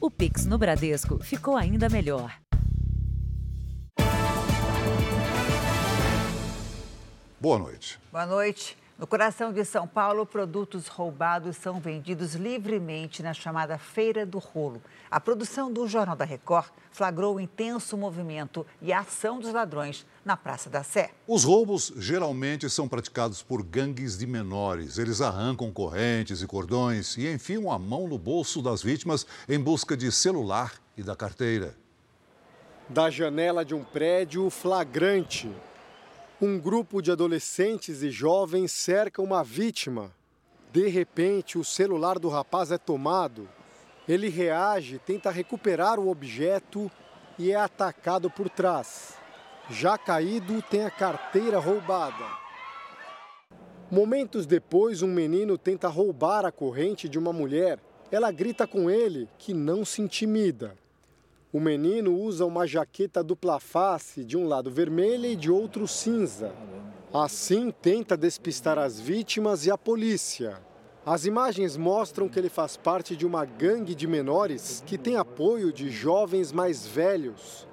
O Pix no Bradesco ficou ainda melhor. Boa noite. Boa noite. No coração de São Paulo, produtos roubados são vendidos livremente na chamada Feira do Rolo. A produção do Jornal da Record flagrou o intenso movimento e a ação dos ladrões na Praça da Sé. Os roubos geralmente são praticados por gangues de menores. Eles arrancam correntes e cordões e enfiam a mão no bolso das vítimas em busca de celular e da carteira. Da janela de um prédio flagrante, um grupo de adolescentes e jovens cerca uma vítima. De repente, o celular do rapaz é tomado. Ele reage, tenta recuperar o objeto e é atacado por trás. Já caído, tem a carteira roubada. Momentos depois, um menino tenta roubar a corrente de uma mulher. Ela grita com ele que não se intimida. O menino usa uma jaqueta dupla face, de um lado vermelha e de outro cinza. Assim, tenta despistar as vítimas e a polícia. As imagens mostram que ele faz parte de uma gangue de menores que tem apoio de jovens mais velhos.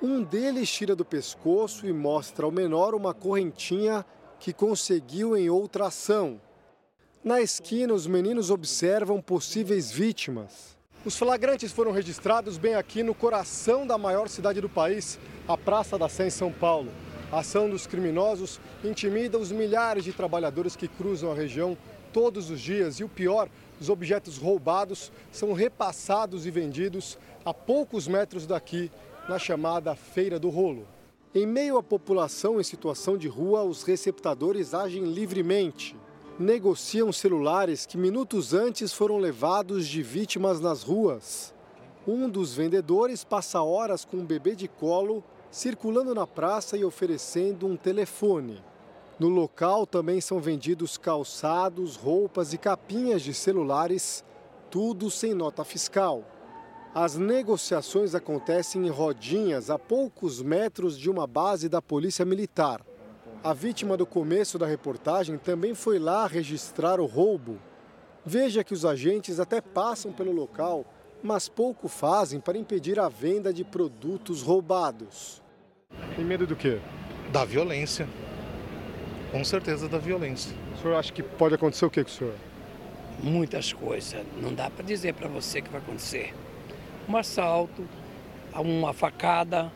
Um deles tira do pescoço e mostra ao menor uma correntinha que conseguiu em outra ação. Na esquina, os meninos observam possíveis vítimas. Os flagrantes foram registrados bem aqui no coração da maior cidade do país, a Praça da Sé, em São Paulo. A ação dos criminosos intimida os milhares de trabalhadores que cruzam a região todos os dias e o pior, os objetos roubados são repassados e vendidos a poucos metros daqui, na chamada Feira do Rolo. Em meio à população em situação de rua, os receptadores agem livremente negociam celulares que minutos antes foram levados de vítimas nas ruas. Um dos vendedores passa horas com um bebê de colo circulando na praça e oferecendo um telefone. No local também são vendidos calçados, roupas e capinhas de celulares, tudo sem nota fiscal. As negociações acontecem em rodinhas a poucos metros de uma base da Polícia Militar. A vítima do começo da reportagem também foi lá registrar o roubo. Veja que os agentes até passam pelo local, mas pouco fazem para impedir a venda de produtos roubados. Tem medo do quê? Da violência. Com certeza da violência. O senhor acha que pode acontecer o que com o senhor? Muitas coisas. Não dá para dizer para você que vai acontecer. Um assalto, uma facada,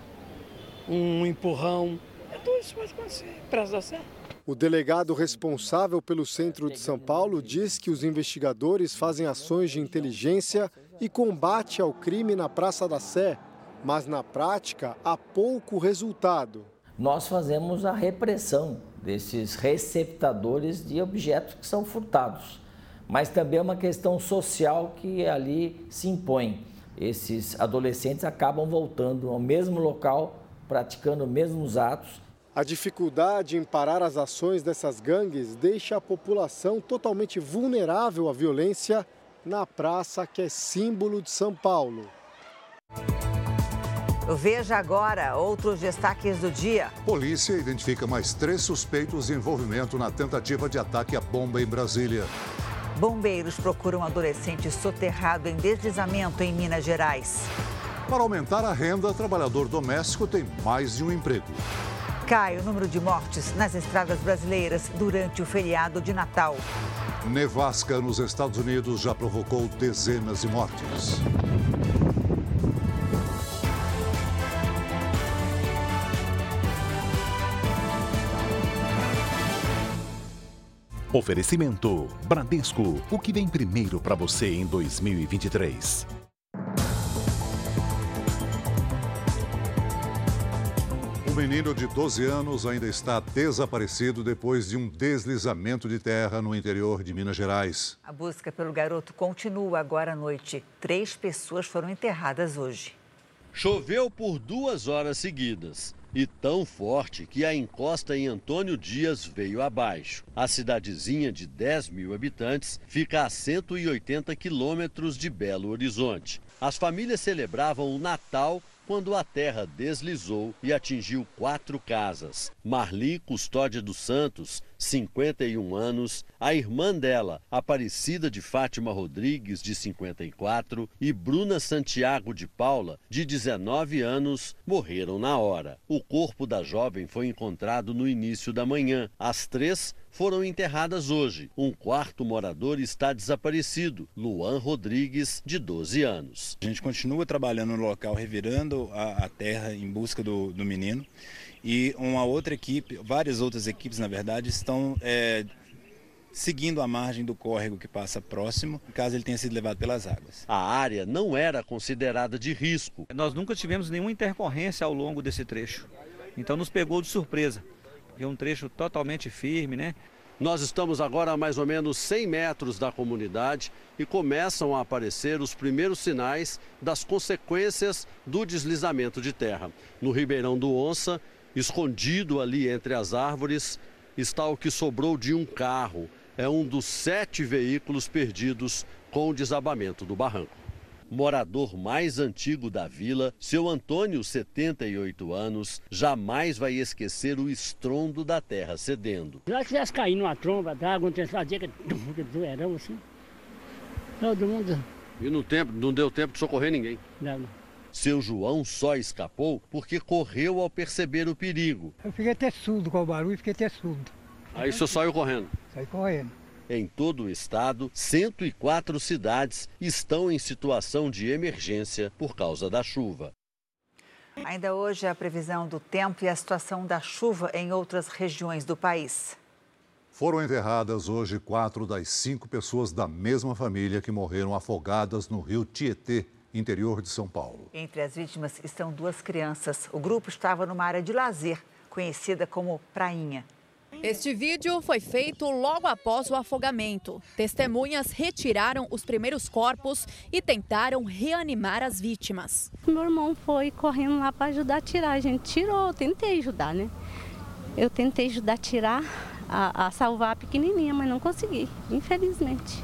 um empurrão, tudo isso pode acontecer, Sé. O delegado responsável pelo centro de São Paulo diz que os investigadores fazem ações de inteligência e combate ao crime na Praça da Sé, mas na prática há pouco resultado. Nós fazemos a repressão desses receptadores de objetos que são furtados, mas também é uma questão social que ali se impõe. Esses adolescentes acabam voltando ao mesmo local, praticando os mesmos atos a dificuldade em parar as ações dessas gangues deixa a população totalmente vulnerável à violência na praça que é símbolo de São Paulo. Veja agora outros destaques do dia. Polícia identifica mais três suspeitos de envolvimento na tentativa de ataque à bomba em Brasília. Bombeiros procuram um adolescente soterrado em deslizamento em Minas Gerais. Para aumentar a renda, trabalhador doméstico tem mais de um emprego. Cai o número de mortes nas estradas brasileiras durante o feriado de Natal. Nevasca nos Estados Unidos já provocou dezenas de mortes. Oferecimento Bradesco, o que vem primeiro para você em 2023. Um menino de 12 anos ainda está desaparecido depois de um deslizamento de terra no interior de Minas Gerais. A busca pelo garoto continua agora à noite. Três pessoas foram enterradas hoje. Choveu por duas horas seguidas e tão forte que a encosta em Antônio Dias veio abaixo. A cidadezinha de 10 mil habitantes fica a 180 quilômetros de Belo Horizonte. As famílias celebravam o Natal quando a terra deslizou e atingiu quatro casas. Marli Custódia dos Santos, 51 anos, a irmã dela, Aparecida de Fátima Rodrigues, de 54, e Bruna Santiago de Paula, de 19 anos, morreram na hora. O corpo da jovem foi encontrado no início da manhã. As três foram enterradas hoje. Um quarto morador está desaparecido, Luan Rodrigues, de 12 anos. A gente continua trabalhando no local, revirando a, a terra em busca do, do, menino. E uma outra equipe, várias outras equipes, na verdade, estão é, seguindo a margem do córrego que passa próximo, caso ele tenha sido levado pelas águas. A área não era considerada de risco. Nós nunca tivemos nenhuma intercorrência ao longo desse trecho. Então nos pegou de surpresa é um trecho totalmente firme, né? Nós estamos agora a mais ou menos 100 metros da comunidade e começam a aparecer os primeiros sinais das consequências do deslizamento de terra. No Ribeirão do Onça, escondido ali entre as árvores, está o que sobrou de um carro. É um dos sete veículos perdidos com o desabamento do barranco morador mais antigo da vila, seu Antônio, 78 anos, jamais vai esquecer o estrondo da terra cedendo. Se ela tivesse caído numa tromba d'água, não fazia que doerão assim. Todo mundo. E no tempo, não deu tempo de socorrer ninguém? Não. Seu João só escapou porque correu ao perceber o perigo. Eu fiquei até surdo com o barulho, fiquei até surdo. Aí o senhor saiu correndo? Saí correndo. Em todo o estado, 104 cidades estão em situação de emergência por causa da chuva. Ainda hoje, a previsão do tempo e a situação da chuva em outras regiões do país. Foram enterradas hoje quatro das cinco pessoas da mesma família que morreram afogadas no rio Tietê, interior de São Paulo. Entre as vítimas estão duas crianças. O grupo estava numa área de lazer, conhecida como Prainha. Este vídeo foi feito logo após o afogamento. Testemunhas retiraram os primeiros corpos e tentaram reanimar as vítimas. Meu irmão foi correndo lá para ajudar a tirar. A gente tirou, eu tentei ajudar, né? Eu tentei ajudar a tirar, a, a salvar a pequenininha, mas não consegui, infelizmente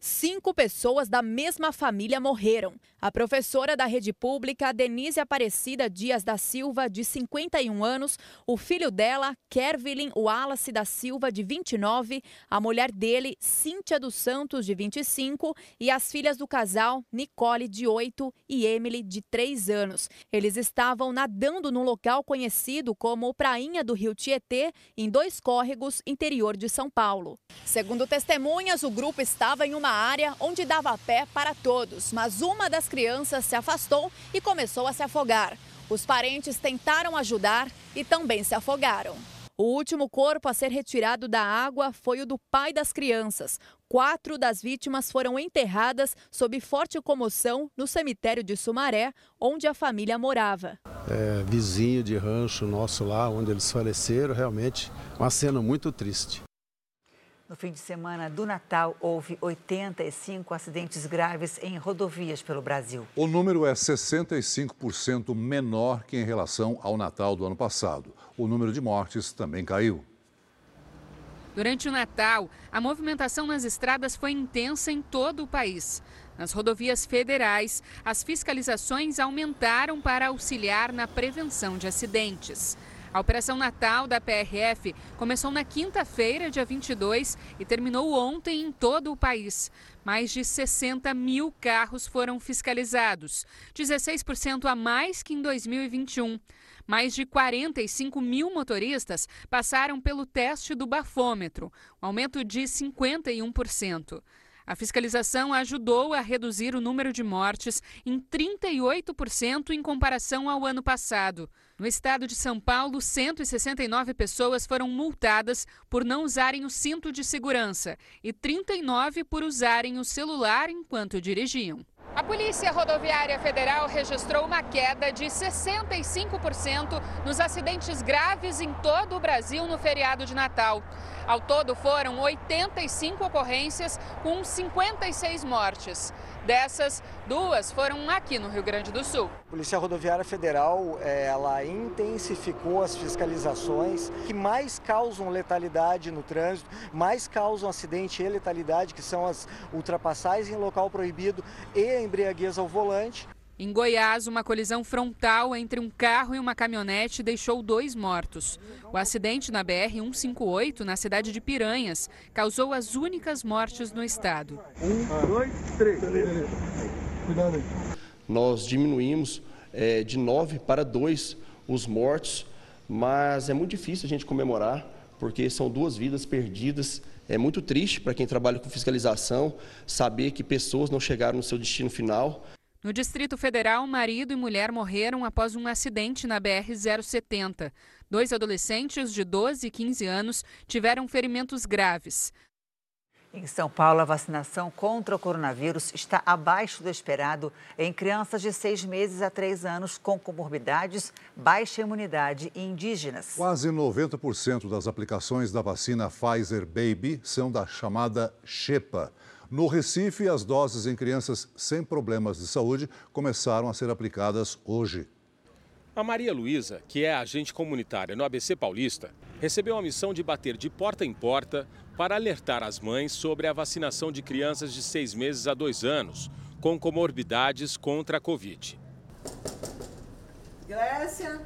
cinco pessoas da mesma família morreram. A professora da rede pública, Denise Aparecida Dias da Silva, de 51 anos, o filho dela, Kervilin Wallace da Silva, de 29, a mulher dele, Cíntia dos Santos, de 25, e as filhas do casal, Nicole, de 8, e Emily, de 3 anos. Eles estavam nadando num local conhecido como Prainha do Rio Tietê, em dois córregos interior de São Paulo. Segundo testemunhas, o grupo estava em uma área onde dava pé para todos, mas uma das crianças se afastou e começou a se afogar. Os parentes tentaram ajudar e também se afogaram. O último corpo a ser retirado da água foi o do pai das crianças. Quatro das vítimas foram enterradas sob forte comoção no cemitério de Sumaré, onde a família morava. É, vizinho de rancho nosso lá, onde eles faleceram, realmente uma cena muito triste. No fim de semana do Natal, houve 85 acidentes graves em rodovias pelo Brasil. O número é 65% menor que em relação ao Natal do ano passado. O número de mortes também caiu. Durante o Natal, a movimentação nas estradas foi intensa em todo o país. Nas rodovias federais, as fiscalizações aumentaram para auxiliar na prevenção de acidentes. A Operação Natal da PRF começou na quinta-feira, dia 22, e terminou ontem em todo o país. Mais de 60 mil carros foram fiscalizados, 16% a mais que em 2021. Mais de 45 mil motoristas passaram pelo teste do bafômetro, um aumento de 51%. A fiscalização ajudou a reduzir o número de mortes em 38% em comparação ao ano passado. No estado de São Paulo, 169 pessoas foram multadas por não usarem o cinto de segurança e 39 por usarem o celular enquanto dirigiam. A Polícia Rodoviária Federal registrou uma queda de 65% nos acidentes graves em todo o Brasil no feriado de Natal. Ao todo, foram 85 ocorrências com 56 mortes. Dessas, duas foram aqui no Rio Grande do Sul. A Polícia Rodoviária Federal eh, ela intensificou as fiscalizações que mais causam letalidade no trânsito, mais causam acidente e letalidade, que são as ultrapassagens em local proibido e a embriaguez ao volante. Em Goiás, uma colisão frontal entre um carro e uma caminhonete deixou dois mortos. O acidente na BR-158, na cidade de Piranhas, causou as únicas mortes no estado. Um, dois, três. Cuidado aí. Nós diminuímos é, de nove para dois os mortos, mas é muito difícil a gente comemorar, porque são duas vidas perdidas. É muito triste para quem trabalha com fiscalização saber que pessoas não chegaram no seu destino final. No Distrito Federal, marido e mulher morreram após um acidente na BR-070. Dois adolescentes de 12 e 15 anos tiveram ferimentos graves. Em São Paulo, a vacinação contra o coronavírus está abaixo do esperado em crianças de seis meses a três anos com comorbidades, baixa imunidade e indígenas. Quase 90% das aplicações da vacina Pfizer Baby são da chamada Xepa. No Recife, as doses em crianças sem problemas de saúde começaram a ser aplicadas hoje. A Maria Luísa, que é agente comunitária no ABC Paulista, recebeu a missão de bater de porta em porta para alertar as mães sobre a vacinação de crianças de seis meses a dois anos com comorbidades contra a Covid. Grécia.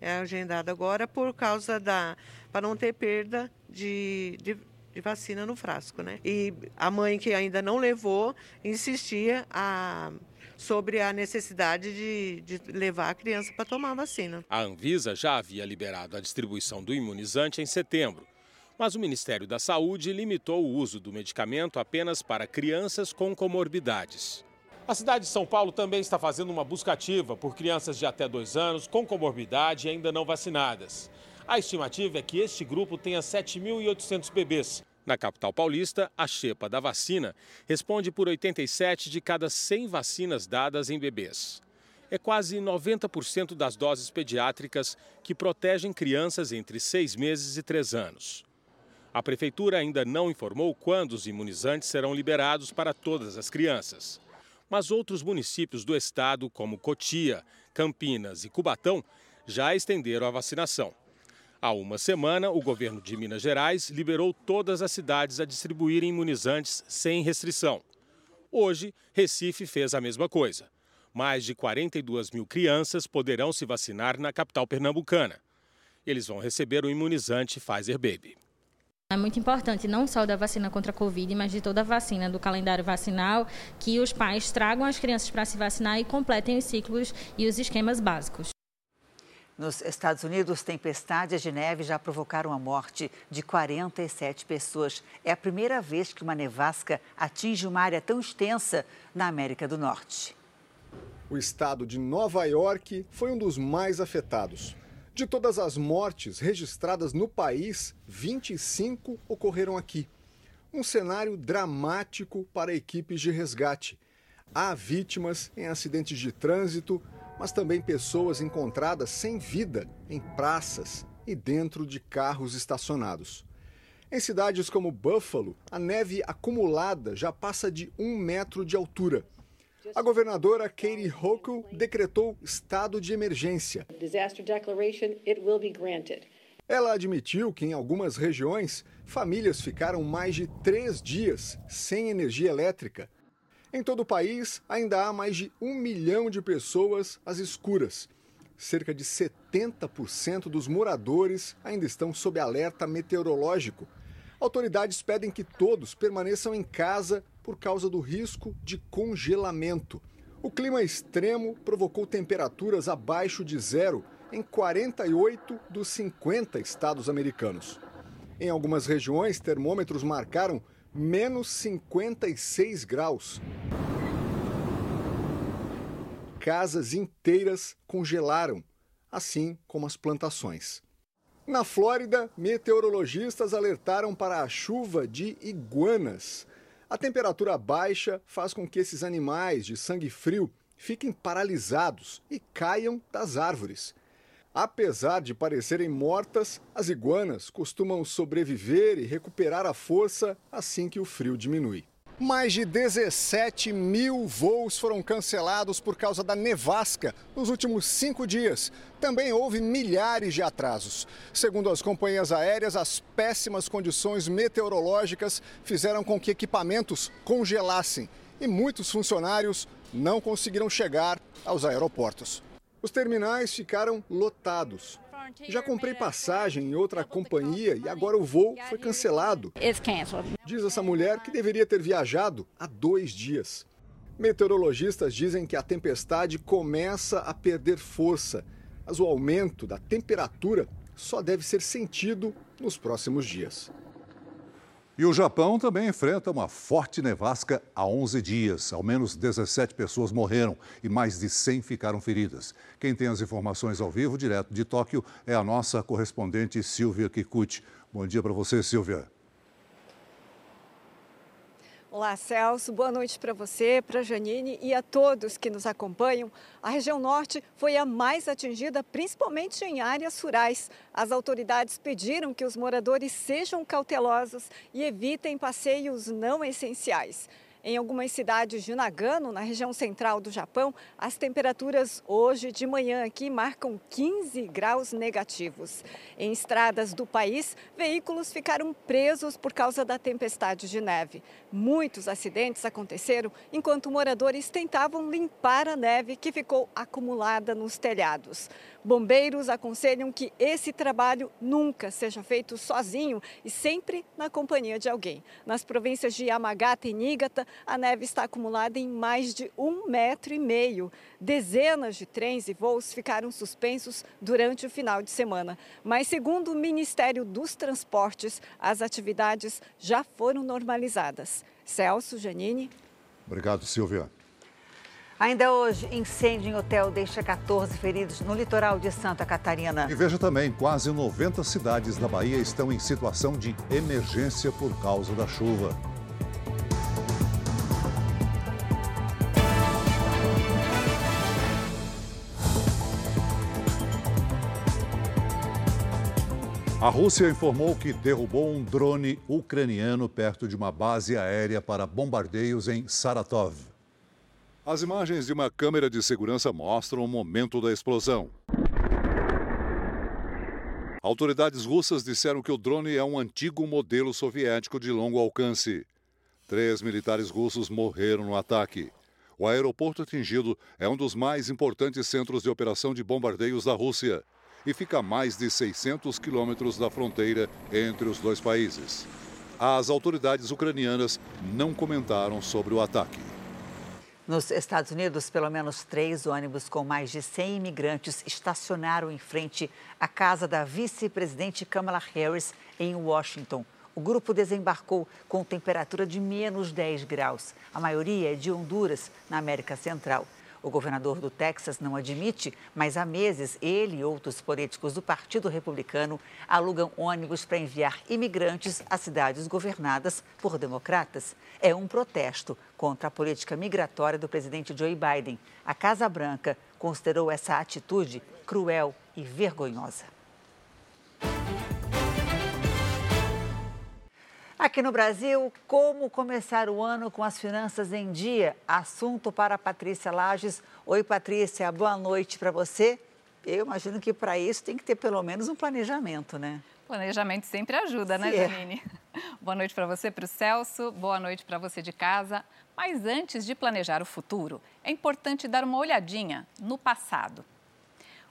É agendado agora por causa da. para não ter perda de, de de vacina no frasco, né? E a mãe que ainda não levou insistia a sobre a necessidade de, de, levar a criança para tomar a vacina. A Anvisa já havia liberado a distribuição do imunizante em setembro, mas o Ministério da Saúde limitou o uso do medicamento apenas para crianças com comorbidades. A cidade de São Paulo também está fazendo uma busca ativa por crianças de até dois anos com comorbidade e ainda não vacinadas. A estimativa é que este grupo tenha 7.800 bebês. Na capital paulista, a xepa da vacina responde por 87 de cada 100 vacinas dadas em bebês. É quase 90% das doses pediátricas que protegem crianças entre 6 meses e 3 anos. A prefeitura ainda não informou quando os imunizantes serão liberados para todas as crianças. Mas outros municípios do estado, como Cotia, Campinas e Cubatão, já estenderam a vacinação. Há uma semana, o governo de Minas Gerais liberou todas as cidades a distribuírem imunizantes sem restrição. Hoje, Recife fez a mesma coisa. Mais de 42 mil crianças poderão se vacinar na capital pernambucana. Eles vão receber o imunizante Pfizer Baby. É muito importante, não só da vacina contra a Covid, mas de toda a vacina, do calendário vacinal, que os pais tragam as crianças para se vacinar e completem os ciclos e os esquemas básicos. Nos Estados Unidos, tempestades de neve já provocaram a morte de 47 pessoas. É a primeira vez que uma nevasca atinge uma área tão extensa na América do Norte. O estado de Nova York foi um dos mais afetados. De todas as mortes registradas no país, 25 ocorreram aqui. Um cenário dramático para equipes de resgate. Há vítimas em acidentes de trânsito, mas também pessoas encontradas sem vida em praças e dentro de carros estacionados. Em cidades como Buffalo, a neve acumulada já passa de um metro de altura. A governadora Katie Hochul decretou estado de emergência. Ela admitiu que em algumas regiões, famílias ficaram mais de três dias sem energia elétrica em todo o país, ainda há mais de um milhão de pessoas às escuras. Cerca de 70% dos moradores ainda estão sob alerta meteorológico. Autoridades pedem que todos permaneçam em casa por causa do risco de congelamento. O clima extremo provocou temperaturas abaixo de zero em 48 dos 50 estados americanos. Em algumas regiões, termômetros marcaram menos 56 graus. Casas inteiras congelaram, assim como as plantações. Na Flórida, meteorologistas alertaram para a chuva de iguanas. A temperatura baixa faz com que esses animais de sangue frio fiquem paralisados e caiam das árvores. Apesar de parecerem mortas, as iguanas costumam sobreviver e recuperar a força assim que o frio diminui. Mais de 17 mil voos foram cancelados por causa da nevasca nos últimos cinco dias. Também houve milhares de atrasos. Segundo as companhias aéreas, as péssimas condições meteorológicas fizeram com que equipamentos congelassem e muitos funcionários não conseguiram chegar aos aeroportos. Os terminais ficaram lotados. Já comprei passagem em outra companhia e agora o voo foi cancelado. Diz essa mulher que deveria ter viajado há dois dias. Meteorologistas dizem que a tempestade começa a perder força, mas o aumento da temperatura só deve ser sentido nos próximos dias. E o Japão também enfrenta uma forte nevasca há 11 dias. Ao menos 17 pessoas morreram e mais de 100 ficaram feridas. Quem tem as informações ao vivo, direto de Tóquio, é a nossa correspondente Silvia Kikuchi. Bom dia para você, Silvia. Olá, Celso. Boa noite para você, para Janine e a todos que nos acompanham. A região norte foi a mais atingida, principalmente em áreas rurais. As autoridades pediram que os moradores sejam cautelosos e evitem passeios não essenciais. Em algumas cidades de Nagano, na região central do Japão, as temperaturas hoje de manhã aqui marcam 15 graus negativos. Em estradas do país, veículos ficaram presos por causa da tempestade de neve. Muitos acidentes aconteceram enquanto moradores tentavam limpar a neve que ficou acumulada nos telhados. Bombeiros aconselham que esse trabalho nunca seja feito sozinho e sempre na companhia de alguém. Nas províncias de Yamagata e Niigata, a neve está acumulada em mais de um metro e meio. Dezenas de trens e voos ficaram suspensos durante o final de semana. Mas, segundo o Ministério dos Transportes, as atividades já foram normalizadas. Celso, Janine. Obrigado, Silvia. Ainda hoje, incêndio em hotel deixa 14 feridos no litoral de Santa Catarina. E veja também, quase 90 cidades da Bahia estão em situação de emergência por causa da chuva. A Rússia informou que derrubou um drone ucraniano perto de uma base aérea para bombardeios em Saratov. As imagens de uma câmera de segurança mostram o momento da explosão. Autoridades russas disseram que o drone é um antigo modelo soviético de longo alcance. Três militares russos morreram no ataque. O aeroporto atingido é um dos mais importantes centros de operação de bombardeios da Rússia e fica a mais de 600 quilômetros da fronteira entre os dois países. As autoridades ucranianas não comentaram sobre o ataque. Nos Estados Unidos, pelo menos três ônibus com mais de 100 imigrantes estacionaram em frente à casa da vice-presidente Kamala Harris, em Washington. O grupo desembarcou com temperatura de menos 10 graus. A maioria é de Honduras, na América Central. O governador do Texas não admite, mas há meses ele e outros políticos do Partido Republicano alugam ônibus para enviar imigrantes a cidades governadas por democratas. É um protesto contra a política migratória do presidente Joe Biden. A Casa Branca considerou essa atitude cruel e vergonhosa. Aqui no Brasil, como começar o ano com as finanças em dia? Assunto para Patrícia Lages. Oi, Patrícia, boa noite para você. Eu imagino que para isso tem que ter pelo menos um planejamento, né? Planejamento sempre ajuda, né, é. Janine? Boa noite para você, para o Celso, boa noite para você de casa. Mas antes de planejar o futuro, é importante dar uma olhadinha no passado.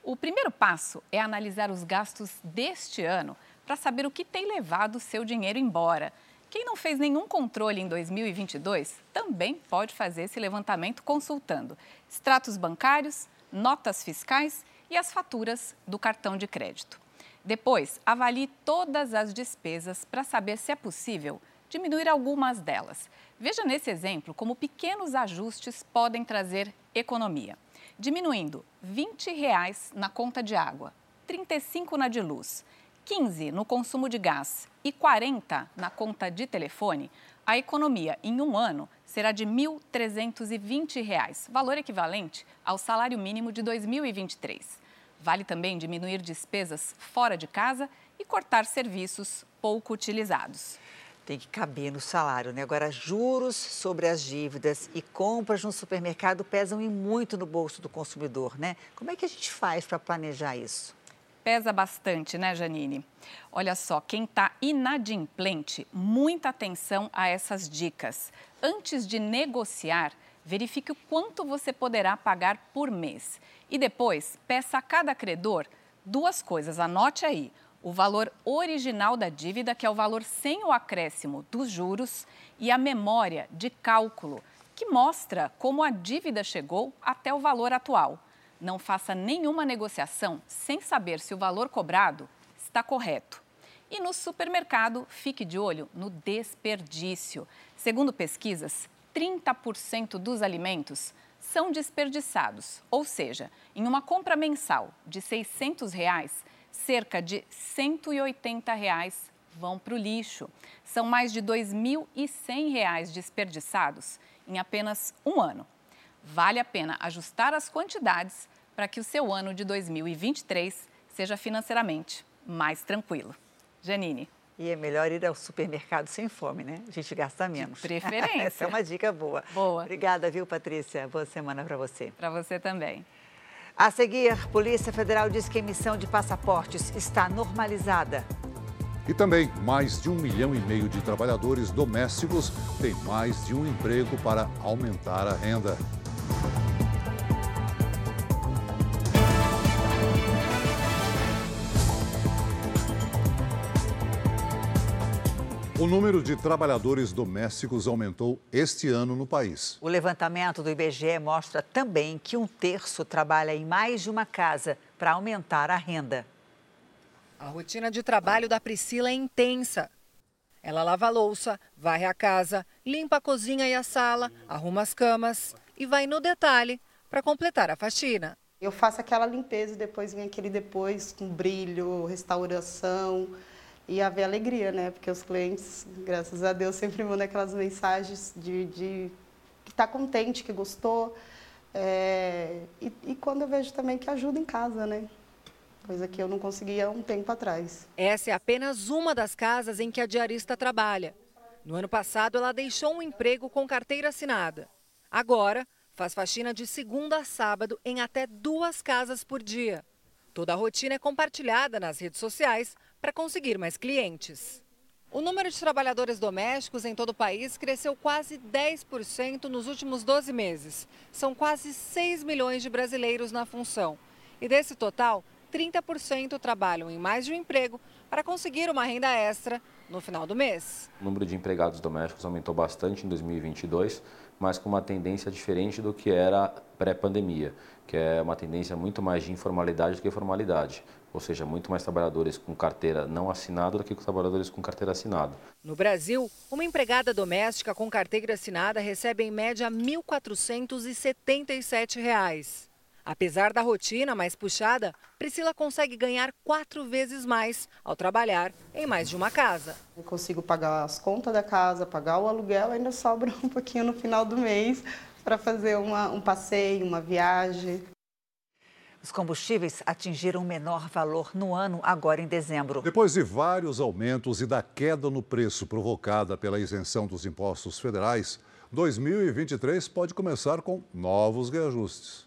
O primeiro passo é analisar os gastos deste ano para saber o que tem levado o seu dinheiro embora. Quem não fez nenhum controle em 2022 também pode fazer esse levantamento consultando extratos bancários, notas fiscais e as faturas do cartão de crédito. Depois, avalie todas as despesas para saber se é possível diminuir algumas delas. Veja nesse exemplo como pequenos ajustes podem trazer economia. Diminuindo 20 reais na conta de água, R$ 35 na de luz 15 no consumo de gás e 40 na conta de telefone, a economia em um ano será de R$ 1.320, valor equivalente ao salário mínimo de 2023. Vale também diminuir despesas fora de casa e cortar serviços pouco utilizados. Tem que caber no salário, né? Agora, juros sobre as dívidas e compras no supermercado pesam e muito no bolso do consumidor, né? Como é que a gente faz para planejar isso? Pesa bastante, né, Janine? Olha só, quem está inadimplente, muita atenção a essas dicas. Antes de negociar, verifique o quanto você poderá pagar por mês. E depois, peça a cada credor duas coisas, anote aí. O valor original da dívida, que é o valor sem o acréscimo dos juros, e a memória de cálculo, que mostra como a dívida chegou até o valor atual. Não faça nenhuma negociação sem saber se o valor cobrado está correto. E no supermercado, fique de olho no desperdício. Segundo pesquisas, 30% dos alimentos são desperdiçados, ou seja, em uma compra mensal de 600 reais, cerca de 180 reais vão para o lixo. São mais de R$ 2.100 desperdiçados em apenas um ano. Vale a pena ajustar as quantidades para que o seu ano de 2023 seja financeiramente mais tranquilo. Janine. E é melhor ir ao supermercado sem fome, né? A gente gasta menos. De preferência. Essa é uma dica boa. Boa. Obrigada, viu, Patrícia? Boa semana para você. Para você também. A seguir, Polícia Federal diz que a emissão de passaportes está normalizada. E também, mais de um milhão e meio de trabalhadores domésticos têm mais de um emprego para aumentar a renda. O número de trabalhadores domésticos aumentou este ano no país. O levantamento do IBGE mostra também que um terço trabalha em mais de uma casa para aumentar a renda. A rotina de trabalho da Priscila é intensa. Ela lava a louça, varre a casa, limpa a cozinha e a sala, arruma as camas e vai no detalhe para completar a faxina. Eu faço aquela limpeza e depois vem aquele depois com brilho, restauração e haver alegria, né? Porque os clientes, graças a Deus, sempre mandam aquelas mensagens de, de que está contente, que gostou. É, e, e quando eu vejo também que ajuda em casa, né? Coisa que eu não conseguia um tempo atrás. Essa é apenas uma das casas em que a diarista trabalha. No ano passado, ela deixou um emprego com carteira assinada. Agora, faz faxina de segunda a sábado em até duas casas por dia. Toda a rotina é compartilhada nas redes sociais para conseguir mais clientes. O número de trabalhadores domésticos em todo o país cresceu quase 10% nos últimos 12 meses. São quase 6 milhões de brasileiros na função. E desse total, 30% trabalham em mais de um emprego para conseguir uma renda extra no final do mês. O número de empregados domésticos aumentou bastante em 2022, mas com uma tendência diferente do que era pré-pandemia, que é uma tendência muito mais de informalidade do que formalidade, ou seja, muito mais trabalhadores com carteira não assinada do que trabalhadores com carteira assinada. No Brasil, uma empregada doméstica com carteira assinada recebe em média R$ 1.477. Apesar da rotina mais puxada, Priscila consegue ganhar quatro vezes mais ao trabalhar em mais de uma casa. Eu consigo pagar as contas da casa, pagar o aluguel, ainda sobra um pouquinho no final do mês para fazer uma, um passeio, uma viagem. Os combustíveis atingiram o menor valor no ano, agora em dezembro. Depois de vários aumentos e da queda no preço provocada pela isenção dos impostos federais, 2023 pode começar com novos reajustes.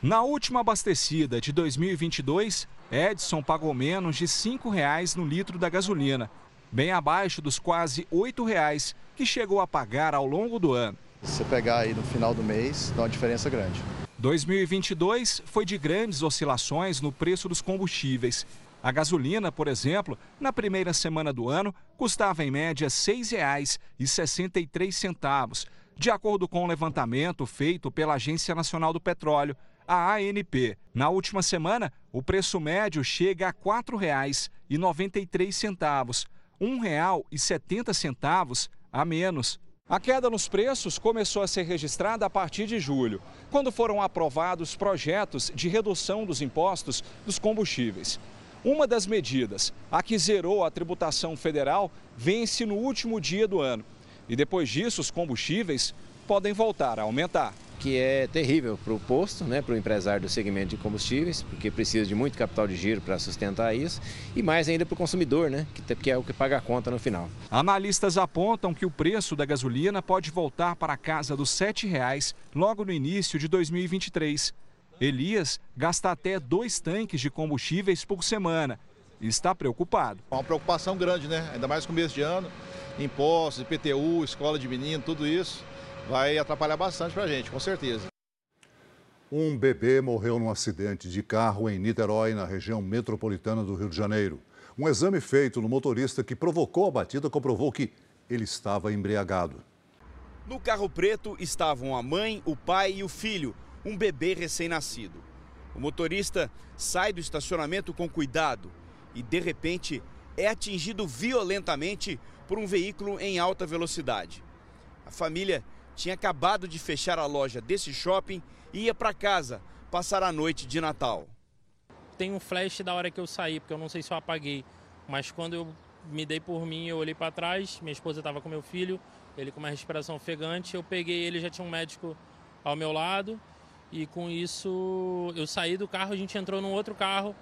Na última abastecida de 2022, Edson pagou menos de R$ 5,00 no litro da gasolina, bem abaixo dos quase R$ 8,00 que chegou a pagar ao longo do ano. Se você pegar aí no final do mês, dá uma diferença grande. 2022 foi de grandes oscilações no preço dos combustíveis. A gasolina, por exemplo, na primeira semana do ano, custava em média R$ 6,63, de acordo com o um levantamento feito pela Agência Nacional do Petróleo a ANP. Na última semana, o preço médio chega a R$ 4,93, R$ 1,70 a menos. A queda nos preços começou a ser registrada a partir de julho, quando foram aprovados projetos de redução dos impostos dos combustíveis. Uma das medidas, a que zerou a tributação federal, vence no último dia do ano. E depois disso, os combustíveis podem voltar a aumentar que é terrível para o posto, né, para o empresário do segmento de combustíveis, porque precisa de muito capital de giro para sustentar isso, e mais ainda para o consumidor, né, que é o que paga a conta no final. Analistas apontam que o preço da gasolina pode voltar para a casa dos R$ 7,00 logo no início de 2023. Elias gasta até dois tanques de combustíveis por semana e está preocupado. É uma preocupação grande, né? Ainda mais começo de ano, impostos, IPTU, escola de menino, tudo isso vai atrapalhar bastante para a gente, com certeza. Um bebê morreu num acidente de carro em Niterói, na região metropolitana do Rio de Janeiro. Um exame feito no motorista que provocou a batida comprovou que ele estava embriagado. No carro preto estavam a mãe, o pai e o filho, um bebê recém-nascido. O motorista sai do estacionamento com cuidado e, de repente, é atingido violentamente por um veículo em alta velocidade. A família tinha acabado de fechar a loja desse shopping e ia para casa passar a noite de Natal. Tem um flash da hora que eu saí, porque eu não sei se eu apaguei, mas quando eu me dei por mim, eu olhei para trás, minha esposa estava com meu filho, ele com uma respiração ofegante, eu peguei ele, já tinha um médico ao meu lado, e com isso eu saí do carro, a gente entrou num outro carro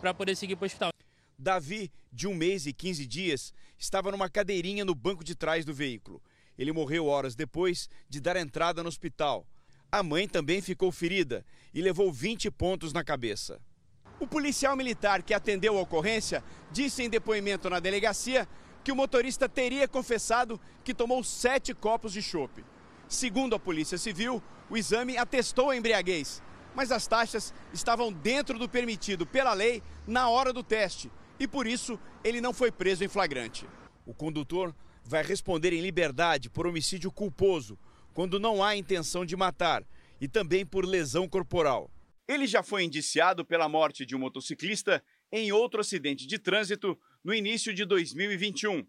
para poder seguir para o hospital. Davi, de um mês e 15 dias, estava numa cadeirinha no banco de trás do veículo. Ele morreu horas depois de dar entrada no hospital. A mãe também ficou ferida e levou 20 pontos na cabeça. O policial militar que atendeu a ocorrência disse em depoimento na delegacia que o motorista teria confessado que tomou sete copos de chope. Segundo a Polícia Civil, o exame atestou a embriaguez, mas as taxas estavam dentro do permitido pela lei na hora do teste e por isso ele não foi preso em flagrante. O condutor vai responder em liberdade por homicídio culposo, quando não há intenção de matar, e também por lesão corporal. Ele já foi indiciado pela morte de um motociclista em outro acidente de trânsito no início de 2021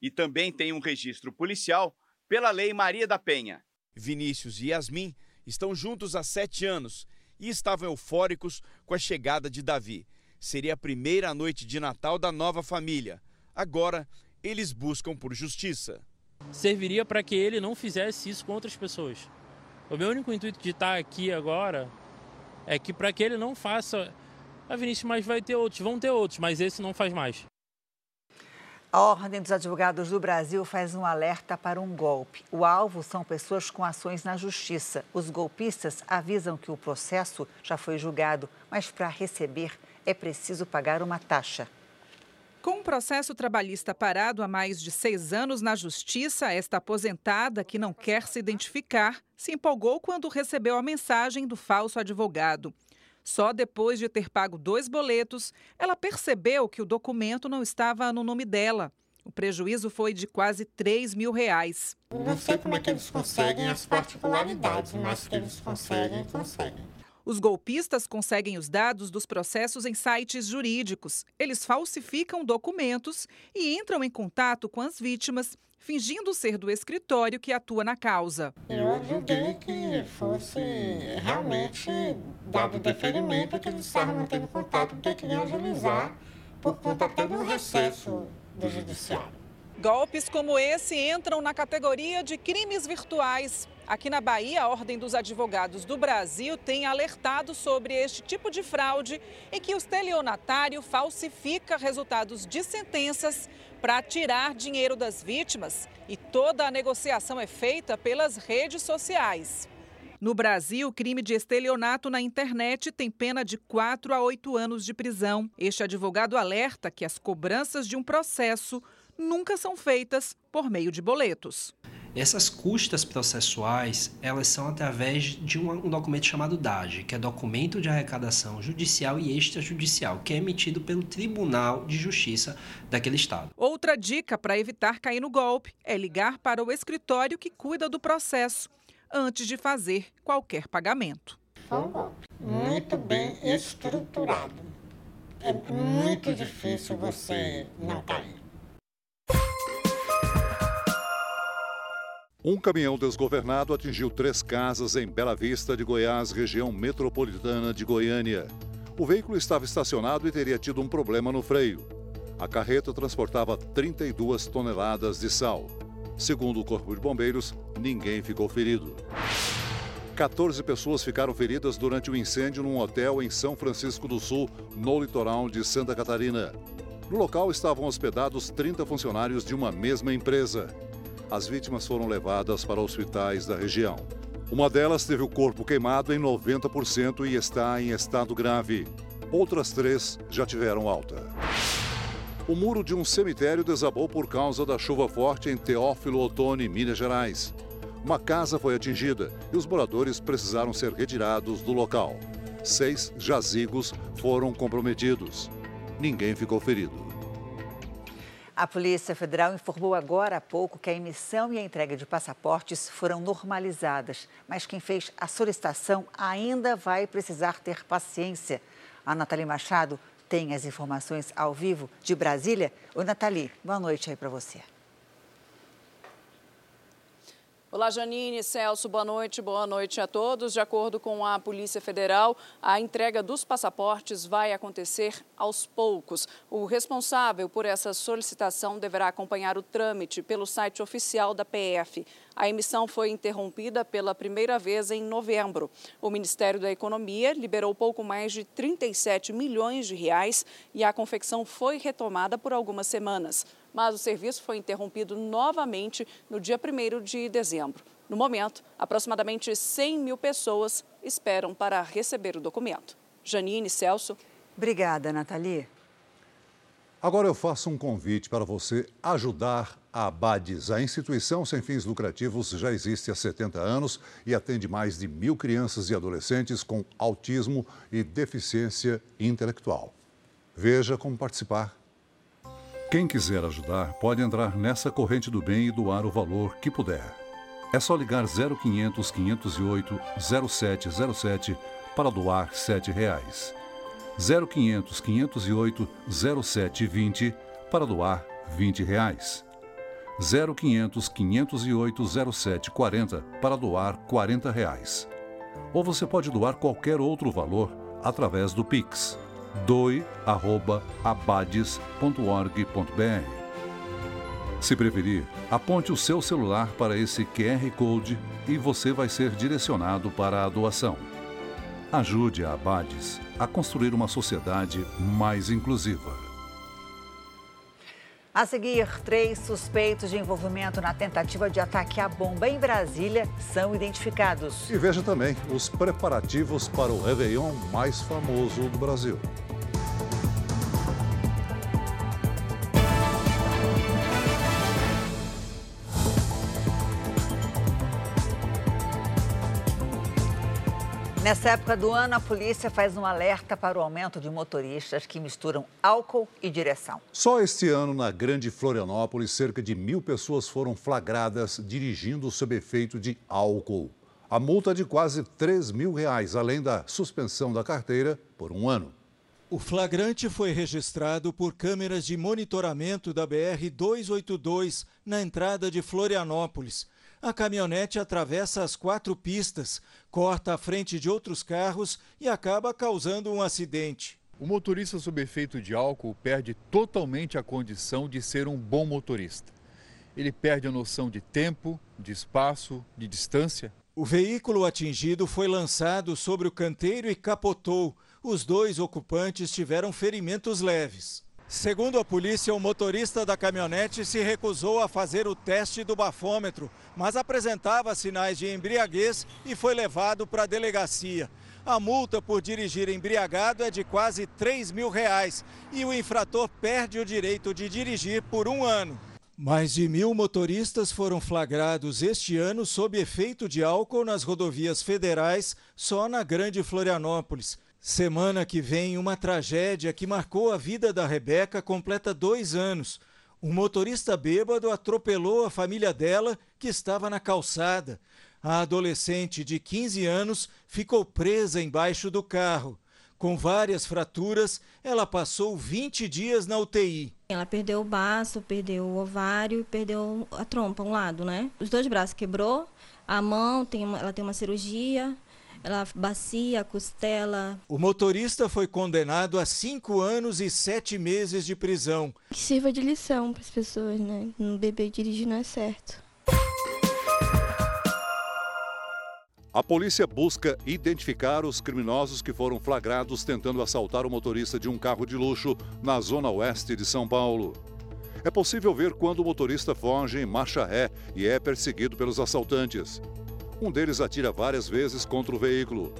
e também tem um registro policial pela Lei Maria da Penha. Vinícius e Yasmin estão juntos há sete anos e estavam eufóricos com a chegada de Davi. Seria a primeira noite de Natal da nova família. Agora, eles buscam por justiça. Serviria para que ele não fizesse isso com outras pessoas. O meu único intuito de estar aqui agora é que para que ele não faça. A Vinícius, mas vai ter outros, vão ter outros, mas esse não faz mais. A Ordem dos Advogados do Brasil faz um alerta para um golpe. O alvo são pessoas com ações na justiça. Os golpistas avisam que o processo já foi julgado, mas para receber é preciso pagar uma taxa. Com um processo trabalhista parado há mais de seis anos na Justiça, esta aposentada, que não quer se identificar, se empolgou quando recebeu a mensagem do falso advogado. Só depois de ter pago dois boletos, ela percebeu que o documento não estava no nome dela. O prejuízo foi de quase 3 mil reais. Não sei como é que eles conseguem as particularidades, mas que eles conseguem, conseguem. Os golpistas conseguem os dados dos processos em sites jurídicos. Eles falsificam documentos e entram em contato com as vítimas, fingindo ser do escritório que atua na causa. Eu julguei que fosse realmente dado deferimento que eles estavam mantendo contato porque queriam agilizar por conta até do recesso do judiciário. Golpes como esse entram na categoria de crimes virtuais. Aqui na Bahia, a Ordem dos Advogados do Brasil tem alertado sobre este tipo de fraude em que o estelionatário falsifica resultados de sentenças para tirar dinheiro das vítimas e toda a negociação é feita pelas redes sociais. No Brasil, o crime de estelionato na internet tem pena de 4 a 8 anos de prisão. Este advogado alerta que as cobranças de um processo nunca são feitas por meio de boletos. Essas custas processuais, elas são através de um, documento chamado DAGE, que é Documento de Arrecadação Judicial e Extrajudicial, que é emitido pelo Tribunal de Justiça daquele estado. Outra dica para evitar cair no golpe é ligar para o escritório que cuida do processo antes de fazer qualquer pagamento. Foi um golpe muito bem estruturado. É muito difícil você não cair. Um caminhão desgovernado atingiu três casas em Bela Vista de Goiás, região metropolitana de Goiânia. O veículo estava estacionado e teria tido um problema no freio. A carreta transportava 32 toneladas de sal. Segundo o Corpo de Bombeiros, ninguém ficou ferido. 14 pessoas ficaram feridas durante o um incêndio num hotel em São Francisco do Sul, no litoral de Santa Catarina. No local estavam hospedados 30 funcionários de uma mesma empresa. As vítimas foram levadas para hospitais da região. Uma delas teve o corpo queimado em 90% e está em estado grave. Outras três já tiveram alta. O muro de um cemitério desabou por causa da chuva forte em Teófilo Otoni, Minas Gerais. Uma casa foi atingida e os moradores precisaram ser retirados do local. Seis jazigos foram comprometidos. Ninguém ficou ferido. A Polícia Federal informou agora há pouco que a emissão e a entrega de passaportes foram normalizadas, mas quem fez a solicitação ainda vai precisar ter paciência. A Nathalie Machado tem as informações ao vivo de Brasília. Oi, Nathalie, boa noite aí para você. Olá, Janine, Celso, boa noite, boa noite a todos. De acordo com a Polícia Federal, a entrega dos passaportes vai acontecer aos poucos. O responsável por essa solicitação deverá acompanhar o trâmite pelo site oficial da PF. A emissão foi interrompida pela primeira vez em novembro. O Ministério da Economia liberou pouco mais de 37 milhões de reais e a confecção foi retomada por algumas semanas mas o serviço foi interrompido novamente no dia 1 de dezembro. No momento, aproximadamente 100 mil pessoas esperam para receber o documento. Janine Celso. Obrigada, Nathalie. Agora eu faço um convite para você ajudar a Abades. A instituição sem fins lucrativos já existe há 70 anos e atende mais de mil crianças e adolescentes com autismo e deficiência intelectual. Veja como participar quem quiser ajudar pode entrar nessa corrente do bem e doar o valor que puder. É só ligar 0500 508 0707 para doar 7 reais. 0500 508 0720 para doar 20 reais. 0500 508 0740 para doar 40 reais. Ou você pode doar qualquer outro valor através do Pix doe.abades.org.br. Se preferir, aponte o seu celular para esse QR Code e você vai ser direcionado para a doação. Ajude a Abades a construir uma sociedade mais inclusiva. A seguir, três suspeitos de envolvimento na tentativa de ataque à bomba em Brasília são identificados. E veja também os preparativos para o Réveillon mais famoso do Brasil. Nessa época do ano, a polícia faz um alerta para o aumento de motoristas que misturam álcool e direção. Só este ano, na Grande Florianópolis, cerca de mil pessoas foram flagradas dirigindo sob efeito de álcool. A multa é de quase 3 mil reais, além da suspensão da carteira por um ano. O flagrante foi registrado por câmeras de monitoramento da BR-282 na entrada de Florianópolis. A caminhonete atravessa as quatro pistas, corta a frente de outros carros e acaba causando um acidente. O motorista sob efeito de álcool perde totalmente a condição de ser um bom motorista. Ele perde a noção de tempo, de espaço, de distância. O veículo atingido foi lançado sobre o canteiro e capotou. Os dois ocupantes tiveram ferimentos leves. Segundo a polícia, o motorista da caminhonete se recusou a fazer o teste do bafômetro, mas apresentava sinais de embriaguez e foi levado para a delegacia. A multa por dirigir embriagado é de quase 3 mil reais e o infrator perde o direito de dirigir por um ano. Mais de mil motoristas foram flagrados este ano sob efeito de álcool nas rodovias federais só na Grande Florianópolis. Semana que vem, uma tragédia que marcou a vida da Rebeca completa dois anos. Um motorista bêbado atropelou a família dela, que estava na calçada. A adolescente de 15 anos ficou presa embaixo do carro. Com várias fraturas, ela passou 20 dias na UTI. Ela perdeu o baço, perdeu o ovário e perdeu a trompa, um lado, né? Os dois braços quebrou, a mão, tem uma, ela tem uma cirurgia, ela bacia, costela. O motorista foi condenado a cinco anos e sete meses de prisão. Que sirva de lição para as pessoas, né? Um bebê dirigir não é certo. A polícia busca identificar os criminosos que foram flagrados tentando assaltar o motorista de um carro de luxo na zona oeste de São Paulo. É possível ver quando o motorista foge em marcha ré e é perseguido pelos assaltantes. Um deles atira várias vezes contra o veículo.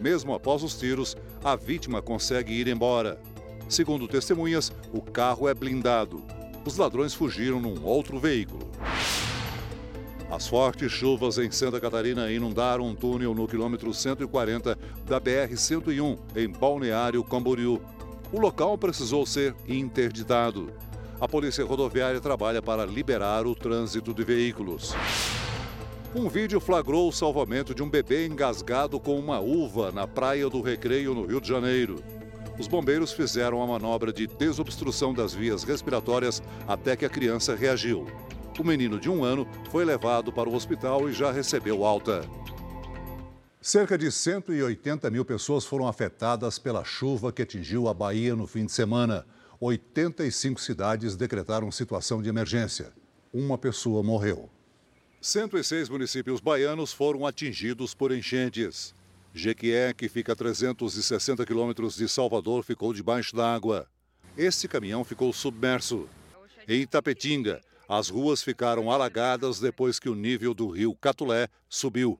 Mesmo após os tiros, a vítima consegue ir embora. Segundo testemunhas, o carro é blindado. Os ladrões fugiram num outro veículo. As fortes chuvas em Santa Catarina inundaram um túnel no quilômetro 140 da BR-101, em Balneário Camboriú. O local precisou ser interditado. A Polícia Rodoviária trabalha para liberar o trânsito de veículos. Um vídeo flagrou o salvamento de um bebê engasgado com uma uva na Praia do Recreio, no Rio de Janeiro. Os bombeiros fizeram a manobra de desobstrução das vias respiratórias até que a criança reagiu. O menino de um ano foi levado para o hospital e já recebeu alta. Cerca de 180 mil pessoas foram afetadas pela chuva que atingiu a Bahia no fim de semana. 85 cidades decretaram situação de emergência. Uma pessoa morreu. 106 municípios baianos foram atingidos por enchentes. Jequié, que fica a 360 quilômetros de Salvador, ficou debaixo d'água. Esse caminhão ficou submerso. Em Itapetinga, as ruas ficaram alagadas depois que o nível do rio Catulé subiu.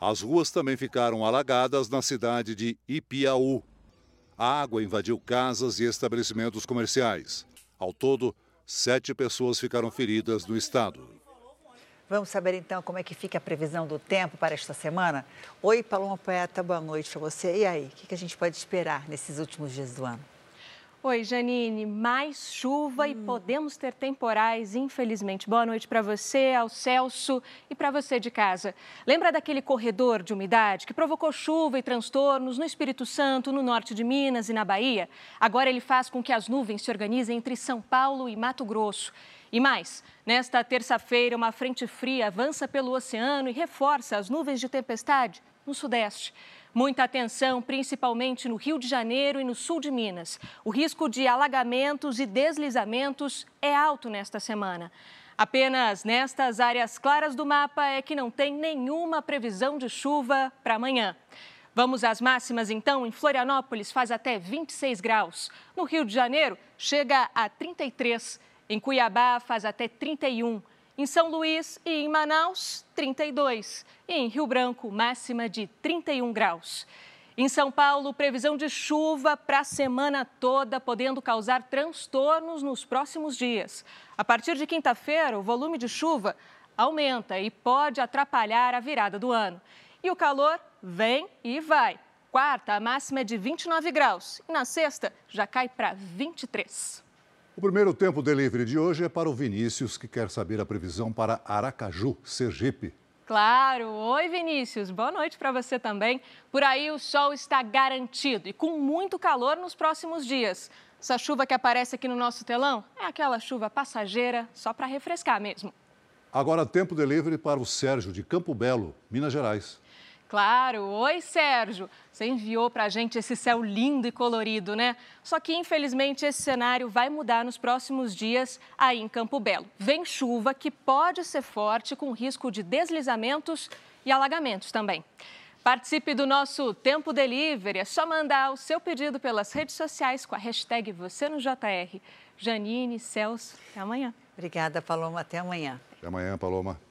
As ruas também ficaram alagadas na cidade de Ipiaú. A água invadiu casas e estabelecimentos comerciais. Ao todo, sete pessoas ficaram feridas no estado. Vamos saber então como é que fica a previsão do tempo para esta semana? Oi, Paloma Poeta, boa noite para você. E aí, o que a gente pode esperar nesses últimos dias do ano? Oi, Janine. Mais chuva hum. e podemos ter temporais, infelizmente. Boa noite para você, ao Celso e para você de casa. Lembra daquele corredor de umidade que provocou chuva e transtornos no Espírito Santo, no norte de Minas e na Bahia? Agora ele faz com que as nuvens se organizem entre São Paulo e Mato Grosso. E mais, nesta terça-feira, uma frente fria avança pelo oceano e reforça as nuvens de tempestade no sudeste. Muita atenção, principalmente no Rio de Janeiro e no sul de Minas. O risco de alagamentos e deslizamentos é alto nesta semana. Apenas nestas áreas claras do mapa é que não tem nenhuma previsão de chuva para amanhã. Vamos às máximas então. Em Florianópolis faz até 26 graus. No Rio de Janeiro chega a 33. Em Cuiabá faz até 31. Em São Luís e em Manaus, 32. E em Rio Branco, máxima de 31 graus. Em São Paulo, previsão de chuva para a semana toda, podendo causar transtornos nos próximos dias. A partir de quinta-feira, o volume de chuva aumenta e pode atrapalhar a virada do ano. E o calor vem e vai. Quarta, a máxima é de 29 graus. E na sexta, já cai para 23. O primeiro tempo delivery de hoje é para o Vinícius, que quer saber a previsão para Aracaju, Sergipe. Claro! Oi, Vinícius. Boa noite para você também. Por aí o sol está garantido e com muito calor nos próximos dias. Essa chuva que aparece aqui no nosso telão é aquela chuva passageira, só para refrescar mesmo. Agora, tempo delivery para o Sérgio, de Campo Belo, Minas Gerais. Claro. Oi, Sérgio. Você enviou para a gente esse céu lindo e colorido, né? Só que, infelizmente, esse cenário vai mudar nos próximos dias aí em Campo Belo. Vem chuva que pode ser forte, com risco de deslizamentos e alagamentos também. Participe do nosso Tempo Delivery. É só mandar o seu pedido pelas redes sociais com a hashtag Você no JR. Janine, Celso, até amanhã. Obrigada, Paloma. Até amanhã. Até amanhã, Paloma.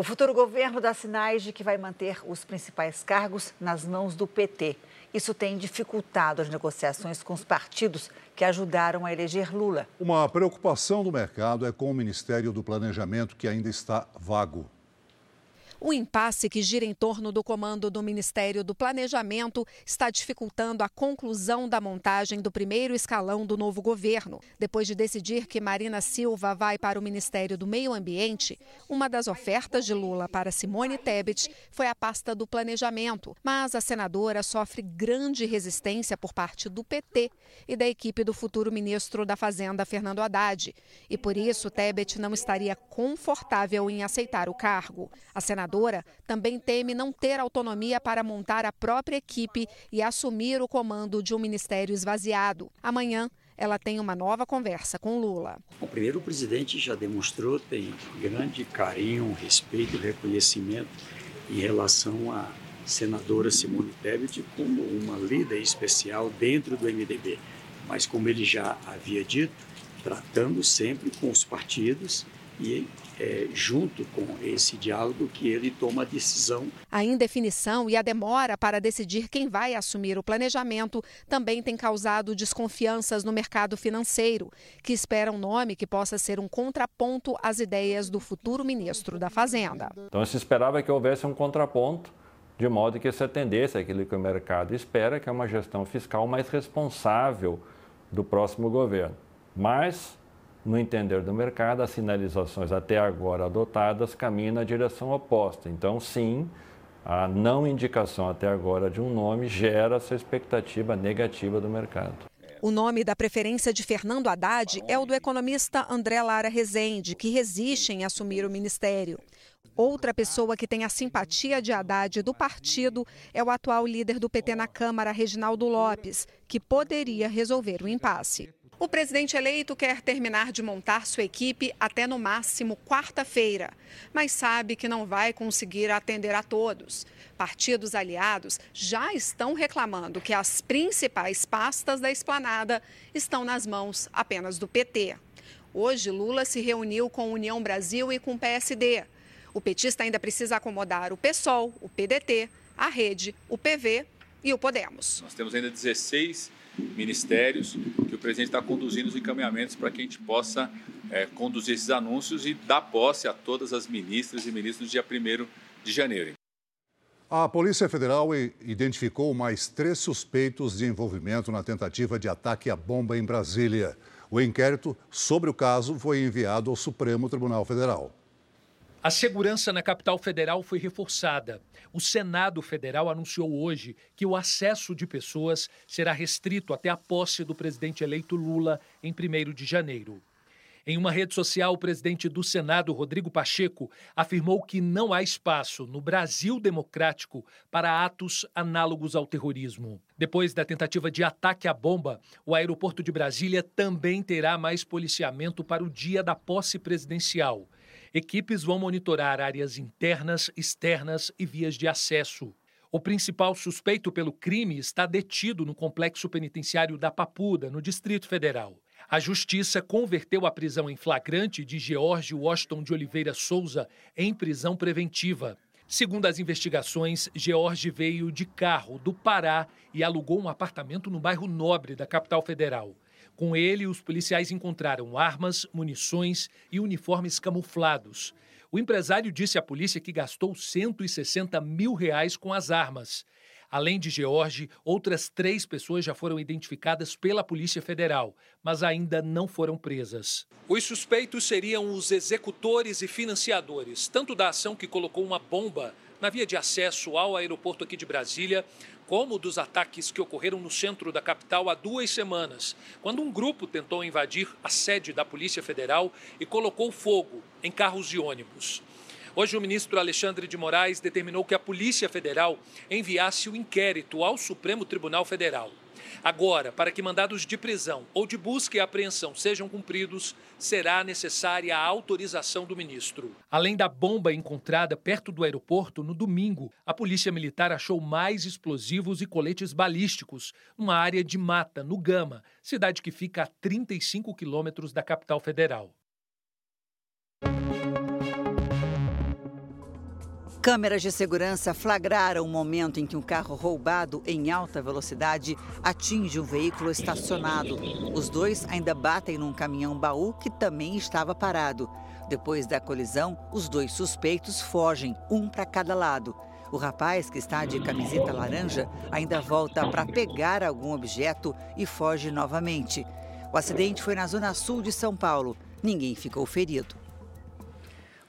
O futuro governo dá sinais de que vai manter os principais cargos nas mãos do PT. Isso tem dificultado as negociações com os partidos que ajudaram a eleger Lula. Uma preocupação do mercado é com o Ministério do Planejamento, que ainda está vago. O impasse que gira em torno do comando do Ministério do Planejamento está dificultando a conclusão da montagem do primeiro escalão do novo governo. Depois de decidir que Marina Silva vai para o Ministério do Meio Ambiente, uma das ofertas de Lula para Simone Tebet foi a pasta do Planejamento. Mas a senadora sofre grande resistência por parte do PT e da equipe do futuro ministro da Fazenda, Fernando Haddad. E por isso, Tebet não estaria confortável em aceitar o cargo. A senadora senadora também teme não ter autonomia para montar a própria equipe e assumir o comando de um ministério esvaziado. Amanhã, ela tem uma nova conversa com Lula. O primeiro presidente já demonstrou tem grande carinho, respeito, reconhecimento em relação à senadora Simone Tebet como uma líder especial dentro do MDB. Mas como ele já havia dito, tratando sempre com os partidos e é, junto com esse diálogo que ele toma a decisão. A indefinição e a demora para decidir quem vai assumir o planejamento também tem causado desconfianças no mercado financeiro, que espera um nome que possa ser um contraponto às ideias do futuro ministro da Fazenda. Então se esperava que houvesse um contraponto, de modo que se atendesse àquilo que o mercado espera, que é uma gestão fiscal mais responsável do próximo governo. Mas no entender do mercado, as sinalizações até agora adotadas caminham na direção oposta. Então, sim, a não indicação até agora de um nome gera essa expectativa negativa do mercado. O nome da preferência de Fernando Haddad é o do economista André Lara Rezende, que resiste em assumir o ministério. Outra pessoa que tem a simpatia de Haddad do partido é o atual líder do PT na Câmara, Reginaldo Lopes, que poderia resolver o impasse. O presidente eleito quer terminar de montar sua equipe até no máximo quarta-feira, mas sabe que não vai conseguir atender a todos. Partidos aliados já estão reclamando que as principais pastas da esplanada estão nas mãos apenas do PT. Hoje, Lula se reuniu com União Brasil e com PSD. O petista ainda precisa acomodar o PSOL, o PDT, a Rede, o PV e o Podemos. Nós temos ainda 16 ministérios presidente está conduzindo os encaminhamentos para que a gente possa é, conduzir esses anúncios e dar posse a todas as ministras e ministros dia 1 de janeiro. A Polícia Federal identificou mais três suspeitos de envolvimento na tentativa de ataque à bomba em Brasília. O inquérito sobre o caso foi enviado ao Supremo Tribunal Federal. A segurança na capital federal foi reforçada. O Senado Federal anunciou hoje que o acesso de pessoas será restrito até a posse do presidente eleito Lula em 1 de janeiro. Em uma rede social, o presidente do Senado, Rodrigo Pacheco, afirmou que não há espaço no Brasil democrático para atos análogos ao terrorismo. Depois da tentativa de ataque à bomba, o aeroporto de Brasília também terá mais policiamento para o dia da posse presidencial. Equipes vão monitorar áreas internas, externas e vias de acesso. O principal suspeito pelo crime está detido no complexo penitenciário da Papuda, no Distrito Federal. A Justiça converteu a prisão em flagrante de George Washington de Oliveira Souza em prisão preventiva. Segundo as investigações, George veio de carro do Pará e alugou um apartamento no bairro Nobre da capital federal. Com ele, os policiais encontraram armas, munições e uniformes camuflados. O empresário disse à polícia que gastou 160 mil reais com as armas. Além de George, outras três pessoas já foram identificadas pela Polícia Federal, mas ainda não foram presas. Os suspeitos seriam os executores e financiadores, tanto da ação que colocou uma bomba na via de acesso ao aeroporto aqui de Brasília, como dos ataques que ocorreram no centro da capital há duas semanas, quando um grupo tentou invadir a sede da Polícia Federal e colocou fogo em carros e ônibus. Hoje, o ministro Alexandre de Moraes determinou que a Polícia Federal enviasse o inquérito ao Supremo Tribunal Federal. Agora, para que mandados de prisão ou de busca e apreensão sejam cumpridos, será necessária a autorização do ministro. Além da bomba encontrada perto do aeroporto, no domingo, a Polícia Militar achou mais explosivos e coletes balísticos numa área de mata, no Gama, cidade que fica a 35 quilômetros da capital federal. Câmeras de segurança flagraram o momento em que um carro roubado em alta velocidade atinge um veículo estacionado. Os dois ainda batem num caminhão baú que também estava parado. Depois da colisão, os dois suspeitos fogem, um para cada lado. O rapaz, que está de camiseta laranja, ainda volta para pegar algum objeto e foge novamente. O acidente foi na zona sul de São Paulo. Ninguém ficou ferido.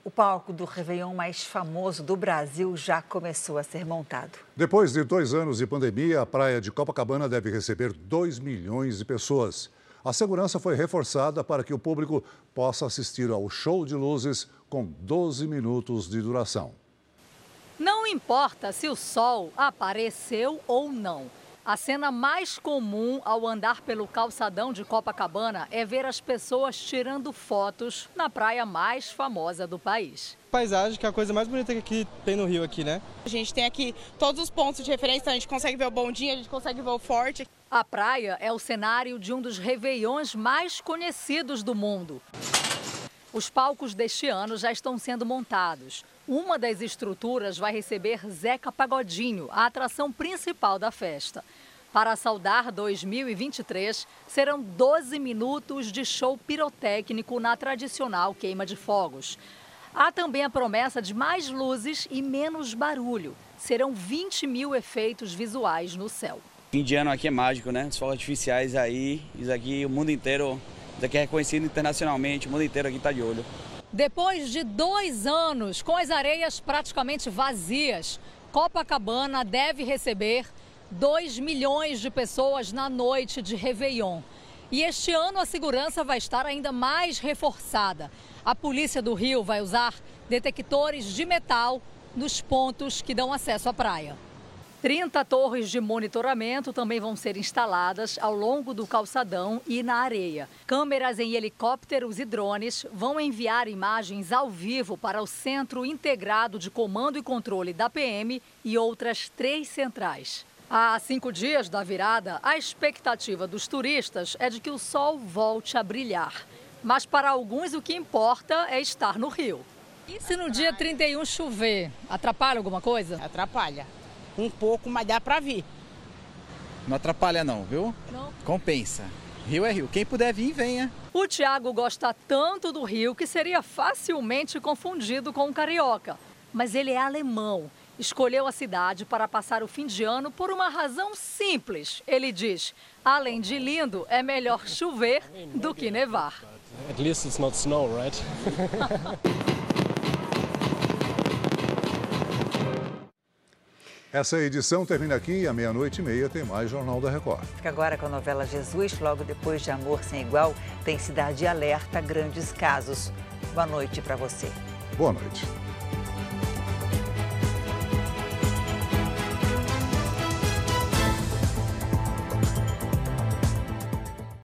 O palco do Réveillon mais famoso do Brasil já começou a ser montado. Depois de dois anos de pandemia, a praia de Copacabana deve receber 2 milhões de pessoas. A segurança foi reforçada para que o público possa assistir ao show de luzes com 12 minutos de duração. Não importa se o sol apareceu ou não. A cena mais comum ao andar pelo calçadão de Copacabana é ver as pessoas tirando fotos na praia mais famosa do país. Paisagem, que é a coisa mais bonita que tem no Rio aqui, né? A gente tem aqui todos os pontos de referência, a gente consegue ver o bondinho, a gente consegue ver o forte. A praia é o cenário de um dos réveillões mais conhecidos do mundo. Os palcos deste ano já estão sendo montados. Uma das estruturas vai receber Zeca Pagodinho, a atração principal da festa. Para saudar 2023, serão 12 minutos de show pirotécnico na tradicional queima de fogos. Há também a promessa de mais luzes e menos barulho. Serão 20 mil efeitos visuais no céu. Fim de ano aqui é mágico, né? Os fogos artificiais aí, isso aqui, o mundo inteiro, isso aqui é reconhecido internacionalmente, o mundo inteiro aqui está de olho. Depois de dois anos com as areias praticamente vazias, Copacabana deve receber 2 milhões de pessoas na noite de Réveillon. E este ano a segurança vai estar ainda mais reforçada. A Polícia do Rio vai usar detectores de metal nos pontos que dão acesso à praia. 30 torres de monitoramento também vão ser instaladas ao longo do calçadão e na areia. Câmeras em helicópteros e drones vão enviar imagens ao vivo para o Centro Integrado de Comando e Controle da PM e outras três centrais. Há cinco dias da virada, a expectativa dos turistas é de que o sol volte a brilhar. Mas para alguns o que importa é estar no Rio. E se no dia 31 chover, atrapalha alguma coisa? Atrapalha. Um pouco, mas dá para vir. Não atrapalha não, viu? Não. Compensa. Rio é Rio. Quem puder vir, venha. O Tiago gosta tanto do Rio que seria facilmente confundido com um carioca. Mas ele é alemão escolheu a cidade para passar o fim de ano por uma razão simples. Ele diz: além de lindo, é melhor chover do que nevar. At least it's not snow, right? Essa edição termina aqui e à meia-noite e meia tem mais Jornal da Record. Fica agora com a novela Jesus, logo depois de Amor Sem Igual, tem Cidade Alerta, grandes casos. Boa noite para você. Boa noite.